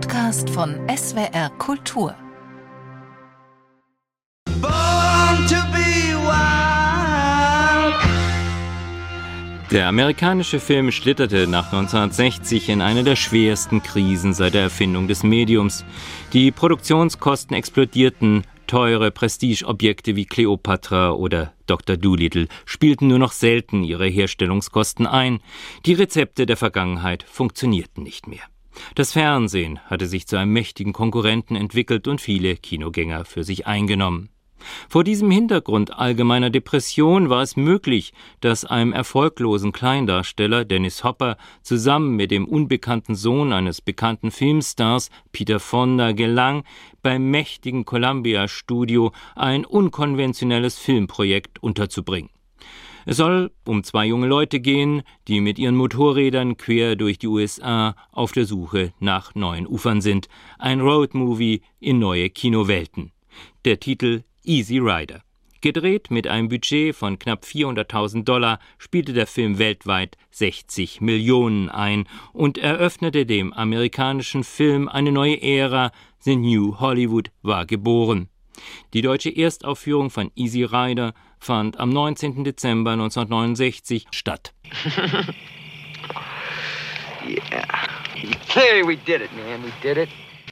Podcast von SWR Kultur. Der amerikanische Film schlitterte nach 1960 in eine der schwersten Krisen seit der Erfindung des Mediums. Die Produktionskosten explodierten, teure Prestigeobjekte wie Cleopatra oder Dr. Doolittle spielten nur noch selten ihre Herstellungskosten ein, die Rezepte der Vergangenheit funktionierten nicht mehr. Das Fernsehen hatte sich zu einem mächtigen Konkurrenten entwickelt und viele Kinogänger für sich eingenommen. Vor diesem Hintergrund allgemeiner Depression war es möglich, dass einem erfolglosen Kleindarsteller Dennis Hopper zusammen mit dem unbekannten Sohn eines bekannten Filmstars Peter Fonda gelang, beim mächtigen Columbia Studio ein unkonventionelles Filmprojekt unterzubringen. Es soll um zwei junge Leute gehen, die mit ihren Motorrädern quer durch die USA auf der Suche nach neuen Ufern sind. Ein Roadmovie in neue Kinowelten. Der Titel Easy Rider. Gedreht mit einem Budget von knapp 400.000 Dollar spielte der Film weltweit 60 Millionen ein und eröffnete dem amerikanischen Film eine neue Ära. The New Hollywood war geboren. Die deutsche Erstaufführung von Easy Rider fand am 19. Dezember 1969 statt.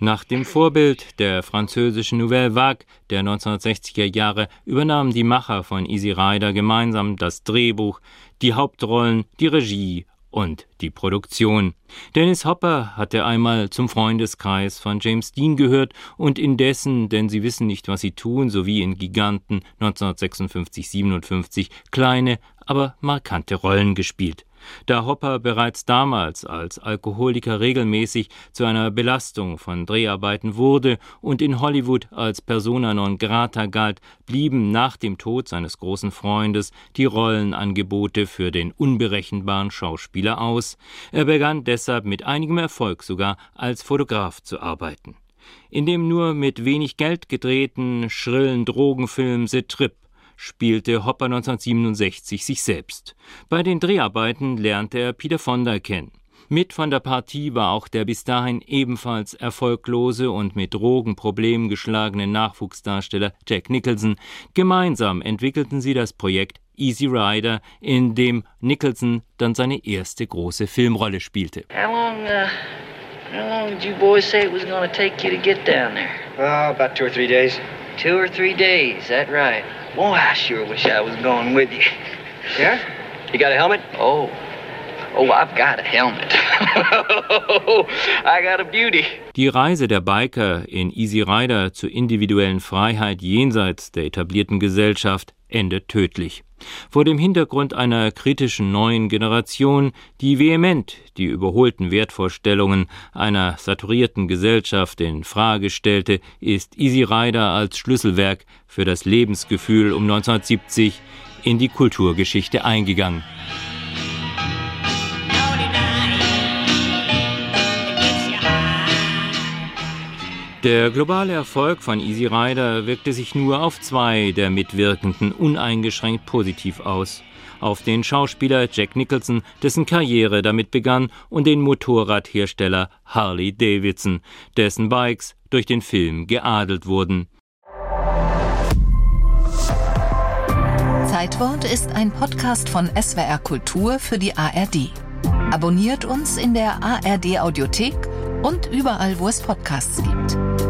Nach dem Vorbild der französischen Nouvelle Vague der 1960er Jahre übernahmen die Macher von Easy Rider gemeinsam das Drehbuch, die Hauptrollen, die Regie und die Produktion. Dennis Hopper hatte einmal zum Freundeskreis von James Dean gehört und indessen, denn sie wissen nicht, was sie tun, sowie in Giganten 1956-57 kleine, aber markante Rollen gespielt. Da Hopper bereits damals als Alkoholiker regelmäßig zu einer Belastung von Dreharbeiten wurde und in Hollywood als persona non grata galt, blieben nach dem Tod seines großen Freundes die Rollenangebote für den unberechenbaren Schauspieler aus. Er begann deshalb mit einigem Erfolg sogar als Fotograf zu arbeiten. In dem nur mit wenig Geld gedrehten, schrillen Drogenfilm The Trip spielte Hopper 1967 sich selbst. Bei den Dreharbeiten lernte er Peter Fonda kennen. Mit von der Partie war auch der bis dahin ebenfalls erfolglose und mit Drogenproblemen geschlagene Nachwuchsdarsteller Jack Nicholson. Gemeinsam entwickelten sie das Projekt Easy Rider, in dem Nicholson dann seine erste große Filmrolle spielte. How long, uh, how long did you boys say it was going to take you to get down there? Oh, about two or three days. Two or three days, that right. Boy, I sure wish I was going with you. Yeah? You got a helmet? Oh. Oh, I've got a helmet. I got a beauty. Die Reise der Biker in Easy Rider zur individuellen Freiheit jenseits der etablierten Gesellschaft endet tödlich. Vor dem Hintergrund einer kritischen neuen Generation, die vehement die überholten Wertvorstellungen einer saturierten Gesellschaft in Frage stellte, ist Easy Rider als Schlüsselwerk für das Lebensgefühl um 1970 in die Kulturgeschichte eingegangen. Der globale Erfolg von Easy Rider wirkte sich nur auf zwei der Mitwirkenden uneingeschränkt positiv aus. Auf den Schauspieler Jack Nicholson, dessen Karriere damit begann, und den Motorradhersteller Harley Davidson, dessen Bikes durch den Film geadelt wurden. Zeitwort ist ein Podcast von SWR Kultur für die ARD. Abonniert uns in der ARD Audiothek und überall, wo es Podcasts gibt.